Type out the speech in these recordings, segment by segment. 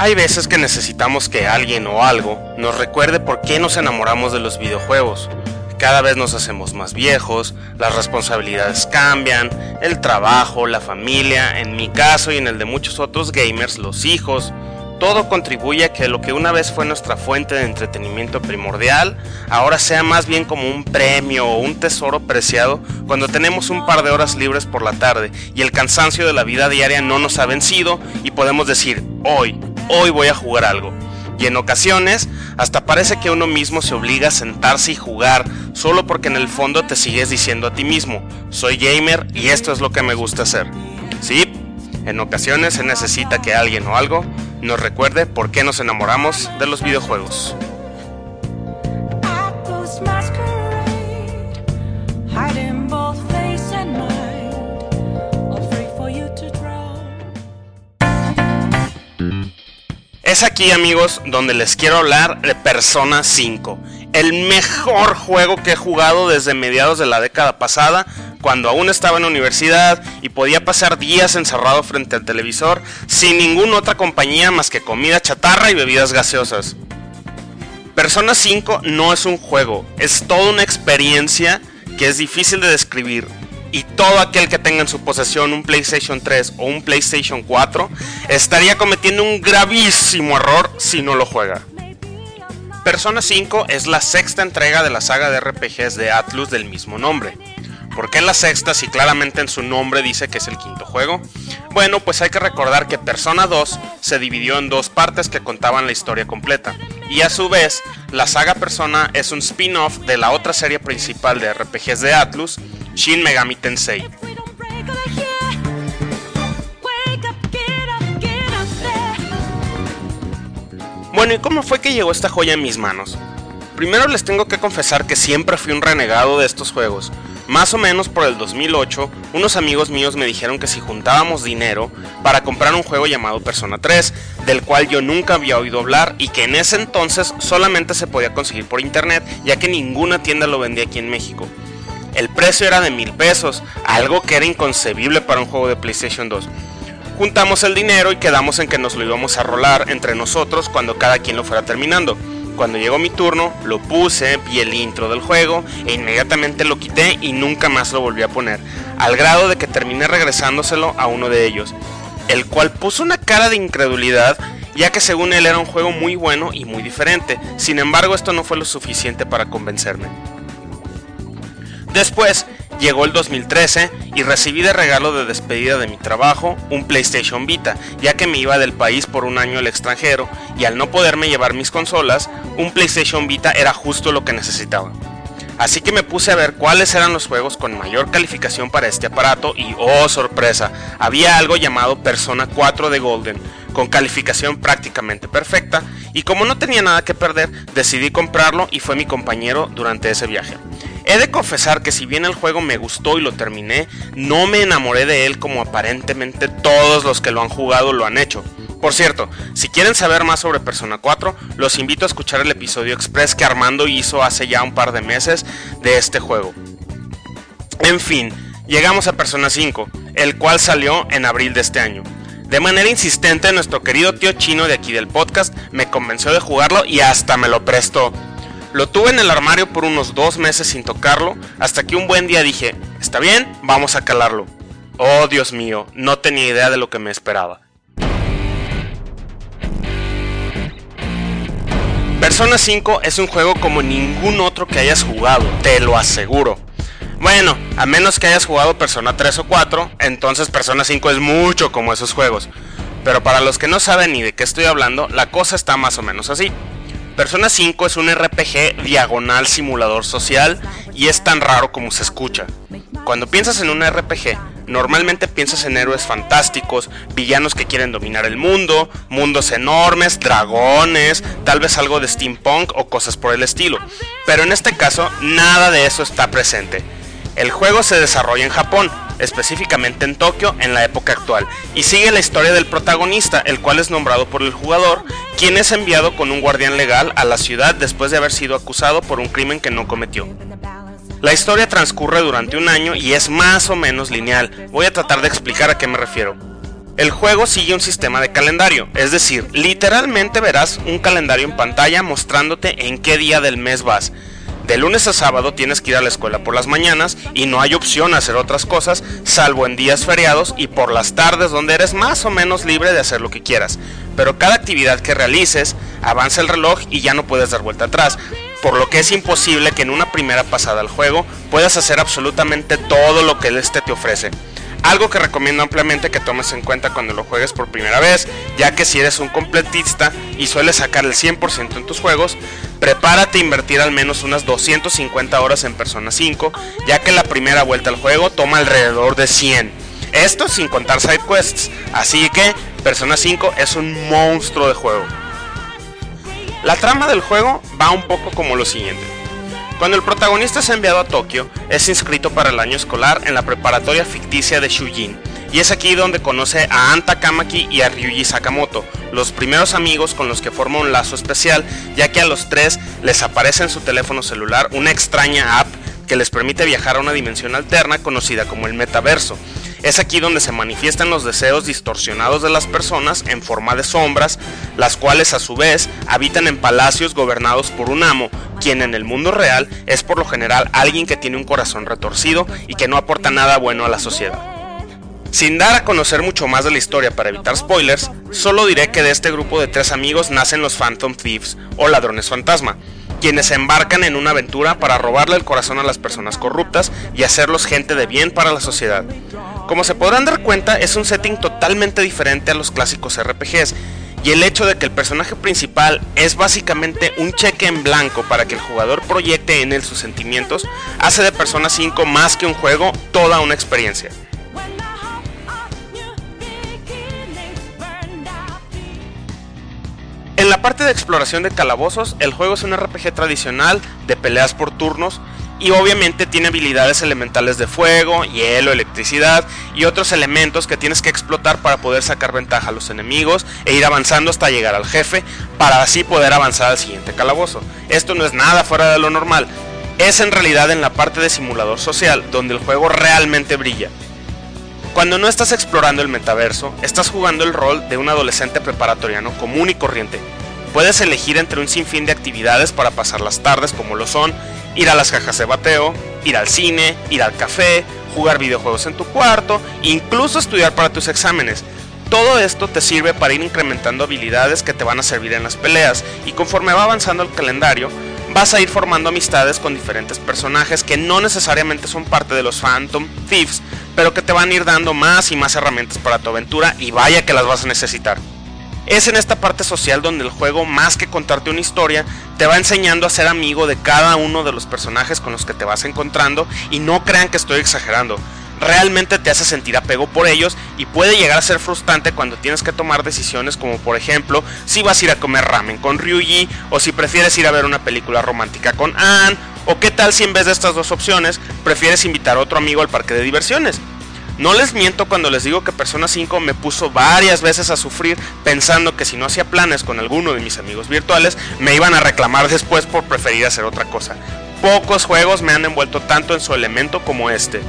Hay veces que necesitamos que alguien o algo nos recuerde por qué nos enamoramos de los videojuegos. Cada vez nos hacemos más viejos, las responsabilidades cambian, el trabajo, la familia, en mi caso y en el de muchos otros gamers, los hijos, todo contribuye a que lo que una vez fue nuestra fuente de entretenimiento primordial, ahora sea más bien como un premio o un tesoro preciado cuando tenemos un par de horas libres por la tarde y el cansancio de la vida diaria no nos ha vencido y podemos decir, hoy, hoy voy a jugar algo. Y en ocasiones, hasta parece que uno mismo se obliga a sentarse y jugar solo porque en el fondo te sigues diciendo a ti mismo, soy gamer y esto es lo que me gusta hacer. Sí, en ocasiones se necesita que alguien o algo nos recuerde por qué nos enamoramos de los videojuegos. Es aquí amigos donde les quiero hablar de Persona 5, el mejor juego que he jugado desde mediados de la década pasada, cuando aún estaba en universidad y podía pasar días encerrado frente al televisor sin ninguna otra compañía más que comida chatarra y bebidas gaseosas. Persona 5 no es un juego, es toda una experiencia que es difícil de describir, y todo aquel que tenga en su posesión un PlayStation 3 o un PlayStation 4 estaría cometiendo un gravísimo error si no lo juega. Persona 5 es la sexta entrega de la saga de RPGs de Atlus del mismo nombre. ¿Por qué la sexta si claramente en su nombre dice que es el quinto juego? Bueno, pues hay que recordar que Persona 2 se dividió en dos partes que contaban la historia completa. Y a su vez, la saga Persona es un spin-off de la otra serie principal de RPGs de Atlus, Shin Megami Tensei. Bueno, ¿y cómo fue que llegó esta joya en mis manos? Primero les tengo que confesar que siempre fui un renegado de estos juegos. Más o menos por el 2008, unos amigos míos me dijeron que si juntábamos dinero para comprar un juego llamado Persona 3, del cual yo nunca había oído hablar y que en ese entonces solamente se podía conseguir por internet, ya que ninguna tienda lo vendía aquí en México. El precio era de mil pesos, algo que era inconcebible para un juego de PlayStation 2. Juntamos el dinero y quedamos en que nos lo íbamos a rolar entre nosotros cuando cada quien lo fuera terminando. Cuando llegó mi turno, lo puse, vi el intro del juego e inmediatamente lo quité y nunca más lo volví a poner, al grado de que terminé regresándoselo a uno de ellos, el cual puso una cara de incredulidad ya que según él era un juego muy bueno y muy diferente, sin embargo esto no fue lo suficiente para convencerme. Después llegó el 2013 y recibí de regalo de despedida de mi trabajo un PlayStation Vita, ya que me iba del país por un año al extranjero y al no poderme llevar mis consolas, un PlayStation Vita era justo lo que necesitaba. Así que me puse a ver cuáles eran los juegos con mayor calificación para este aparato y oh sorpresa, había algo llamado Persona 4 de Golden, con calificación prácticamente perfecta y como no tenía nada que perder, decidí comprarlo y fue mi compañero durante ese viaje. He de confesar que si bien el juego me gustó y lo terminé, no me enamoré de él como aparentemente todos los que lo han jugado lo han hecho. Por cierto, si quieren saber más sobre Persona 4, los invito a escuchar el episodio express que Armando hizo hace ya un par de meses de este juego. En fin, llegamos a Persona 5, el cual salió en abril de este año. De manera insistente, nuestro querido tío chino de aquí del podcast me convenció de jugarlo y hasta me lo prestó. Lo tuve en el armario por unos dos meses sin tocarlo, hasta que un buen día dije, está bien, vamos a calarlo. Oh Dios mío, no tenía idea de lo que me esperaba. Persona 5 es un juego como ningún otro que hayas jugado, te lo aseguro. Bueno, a menos que hayas jugado Persona 3 o 4, entonces Persona 5 es mucho como esos juegos. Pero para los que no saben ni de qué estoy hablando, la cosa está más o menos así. Persona 5 es un RPG diagonal simulador social y es tan raro como se escucha. Cuando piensas en un RPG, normalmente piensas en héroes fantásticos, villanos que quieren dominar el mundo, mundos enormes, dragones, tal vez algo de steampunk o cosas por el estilo. Pero en este caso, nada de eso está presente. El juego se desarrolla en Japón, específicamente en Tokio en la época actual, y sigue la historia del protagonista, el cual es nombrado por el jugador, quien es enviado con un guardián legal a la ciudad después de haber sido acusado por un crimen que no cometió. La historia transcurre durante un año y es más o menos lineal. Voy a tratar de explicar a qué me refiero. El juego sigue un sistema de calendario, es decir, literalmente verás un calendario en pantalla mostrándote en qué día del mes vas. De lunes a sábado tienes que ir a la escuela por las mañanas y no hay opción a hacer otras cosas salvo en días feriados y por las tardes donde eres más o menos libre de hacer lo que quieras. Pero cada actividad que realices avanza el reloj y ya no puedes dar vuelta atrás, por lo que es imposible que en una primera pasada al juego puedas hacer absolutamente todo lo que este te ofrece. Algo que recomiendo ampliamente que tomes en cuenta cuando lo juegues por primera vez, ya que si eres un completista y sueles sacar el 100% en tus juegos, prepárate a invertir al menos unas 250 horas en Persona 5, ya que la primera vuelta al juego toma alrededor de 100. Esto sin contar side quests, así que Persona 5 es un monstruo de juego. La trama del juego va un poco como lo siguiente. Cuando el protagonista es enviado a Tokio, es inscrito para el año escolar en la preparatoria ficticia de Shujin, y es aquí donde conoce a Anta Kamaki y a Ryuji Sakamoto, los primeros amigos con los que forma un lazo especial, ya que a los tres les aparece en su teléfono celular una extraña app que les permite viajar a una dimensión alterna conocida como el metaverso, es aquí donde se manifiestan los deseos distorsionados de las personas en forma de sombras, las cuales a su vez habitan en palacios gobernados por un amo, quien en el mundo real es por lo general alguien que tiene un corazón retorcido y que no aporta nada bueno a la sociedad. Sin dar a conocer mucho más de la historia para evitar spoilers, solo diré que de este grupo de tres amigos nacen los Phantom Thieves o ladrones fantasma, quienes se embarcan en una aventura para robarle el corazón a las personas corruptas y hacerlos gente de bien para la sociedad. Como se podrán dar cuenta, es un setting totalmente diferente a los clásicos RPGs, y el hecho de que el personaje principal es básicamente un cheque en blanco para que el jugador proyecte en él sus sentimientos, hace de Persona 5 más que un juego, toda una experiencia. En la parte de exploración de calabozos, el juego es un RPG tradicional de peleas por turnos y obviamente tiene habilidades elementales de fuego, hielo, electricidad y otros elementos que tienes que explotar para poder sacar ventaja a los enemigos e ir avanzando hasta llegar al jefe para así poder avanzar al siguiente calabozo. Esto no es nada fuera de lo normal, es en realidad en la parte de simulador social donde el juego realmente brilla. Cuando no estás explorando el metaverso, estás jugando el rol de un adolescente preparatoriano común y corriente. Puedes elegir entre un sinfín de actividades para pasar las tardes como lo son ir a las cajas de bateo, ir al cine, ir al café, jugar videojuegos en tu cuarto, incluso estudiar para tus exámenes. Todo esto te sirve para ir incrementando habilidades que te van a servir en las peleas y conforme va avanzando el calendario, vas a ir formando amistades con diferentes personajes que no necesariamente son parte de los Phantom Thieves, pero que te van a ir dando más y más herramientas para tu aventura y vaya que las vas a necesitar. Es en esta parte social donde el juego, más que contarte una historia, te va enseñando a ser amigo de cada uno de los personajes con los que te vas encontrando y no crean que estoy exagerando. Realmente te hace sentir apego por ellos y puede llegar a ser frustrante cuando tienes que tomar decisiones como por ejemplo si vas a ir a comer ramen con Ryuji o si prefieres ir a ver una película romántica con Anne o qué tal si en vez de estas dos opciones prefieres invitar a otro amigo al parque de diversiones. No les miento cuando les digo que Persona 5 me puso varias veces a sufrir pensando que si no hacía planes con alguno de mis amigos virtuales me iban a reclamar después por preferir hacer otra cosa. Pocos juegos me han envuelto tanto en su elemento como este.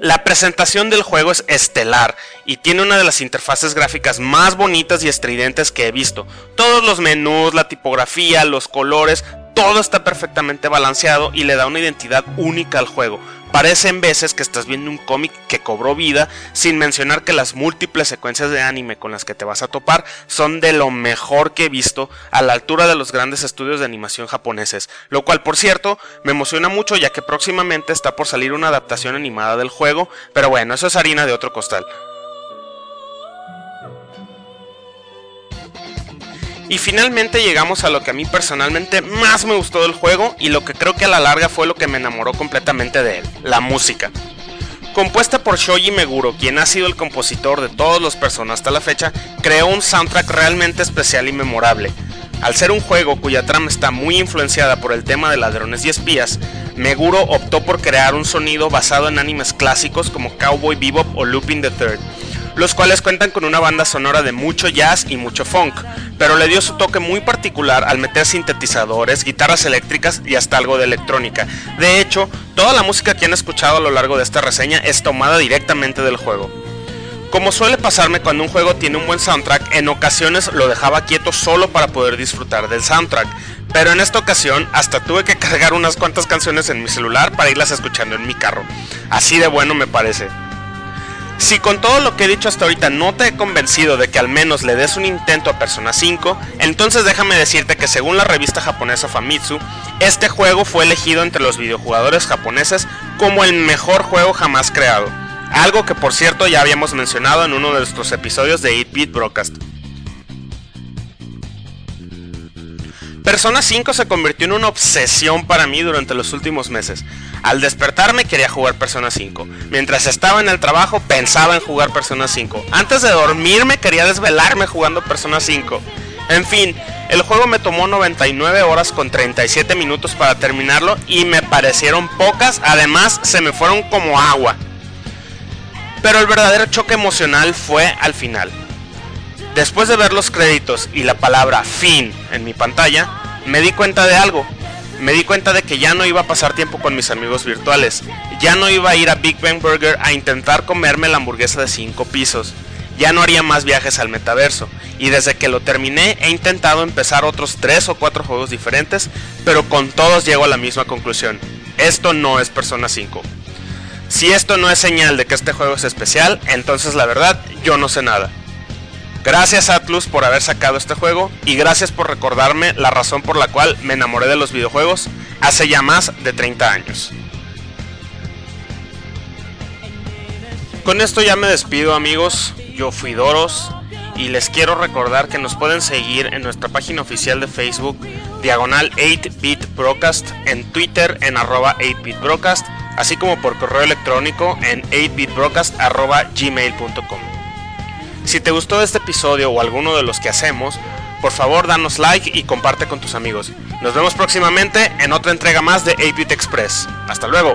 La presentación del juego es estelar y tiene una de las interfaces gráficas más bonitas y estridentes que he visto. Todos los menús, la tipografía, los colores, todo está perfectamente balanceado y le da una identidad única al juego. Parece en veces que estás viendo un cómic que cobró vida, sin mencionar que las múltiples secuencias de anime con las que te vas a topar son de lo mejor que he visto a la altura de los grandes estudios de animación japoneses, lo cual por cierto me emociona mucho ya que próximamente está por salir una adaptación animada del juego, pero bueno, eso es harina de otro costal. Y finalmente llegamos a lo que a mí personalmente más me gustó del juego y lo que creo que a la larga fue lo que me enamoró completamente de él, la música. Compuesta por Shoji Meguro, quien ha sido el compositor de todos los personas hasta la fecha, creó un soundtrack realmente especial y memorable. Al ser un juego cuya trama está muy influenciada por el tema de ladrones y espías, Meguro optó por crear un sonido basado en animes clásicos como Cowboy Bebop o Looping the Third, los cuales cuentan con una banda sonora de mucho jazz y mucho funk, pero le dio su toque muy particular al meter sintetizadores, guitarras eléctricas y hasta algo de electrónica. De hecho, toda la música que han escuchado a lo largo de esta reseña es tomada directamente del juego. Como suele pasarme cuando un juego tiene un buen soundtrack, en ocasiones lo dejaba quieto solo para poder disfrutar del soundtrack, pero en esta ocasión hasta tuve que cargar unas cuantas canciones en mi celular para irlas escuchando en mi carro. Así de bueno me parece. Si con todo lo que he dicho hasta ahorita no te he convencido de que al menos le des un intento a Persona 5, entonces déjame decirte que según la revista japonesa Famitsu, este juego fue elegido entre los videojugadores japoneses como el mejor juego jamás creado. Algo que por cierto ya habíamos mencionado en uno de nuestros episodios de 8-Bit Broadcast. Persona 5 se convirtió en una obsesión para mí durante los últimos meses. Al despertarme quería jugar Persona 5. Mientras estaba en el trabajo pensaba en jugar Persona 5. Antes de dormirme quería desvelarme jugando Persona 5. En fin, el juego me tomó 99 horas con 37 minutos para terminarlo y me parecieron pocas, además se me fueron como agua. Pero el verdadero choque emocional fue al final. Después de ver los créditos y la palabra fin en mi pantalla, me di cuenta de algo. Me di cuenta de que ya no iba a pasar tiempo con mis amigos virtuales. Ya no iba a ir a Big Bang Burger a intentar comerme la hamburguesa de 5 pisos. Ya no haría más viajes al metaverso. Y desde que lo terminé he intentado empezar otros 3 o 4 juegos diferentes, pero con todos llego a la misma conclusión. Esto no es Persona 5. Si esto no es señal de que este juego es especial, entonces la verdad yo no sé nada. Gracias Atlus por haber sacado este juego y gracias por recordarme la razón por la cual me enamoré de los videojuegos hace ya más de 30 años. Con esto ya me despido amigos, yo fui Doros y les quiero recordar que nos pueden seguir en nuestra página oficial de Facebook diagonal 8bit broadcast, en Twitter en arroba 8bit broadcast, así como por correo electrónico en 8bitbroadcast arroba. Si te gustó este episodio o alguno de los que hacemos, por favor danos like y comparte con tus amigos. Nos vemos próximamente en otra entrega más de 8 Express. Hasta luego.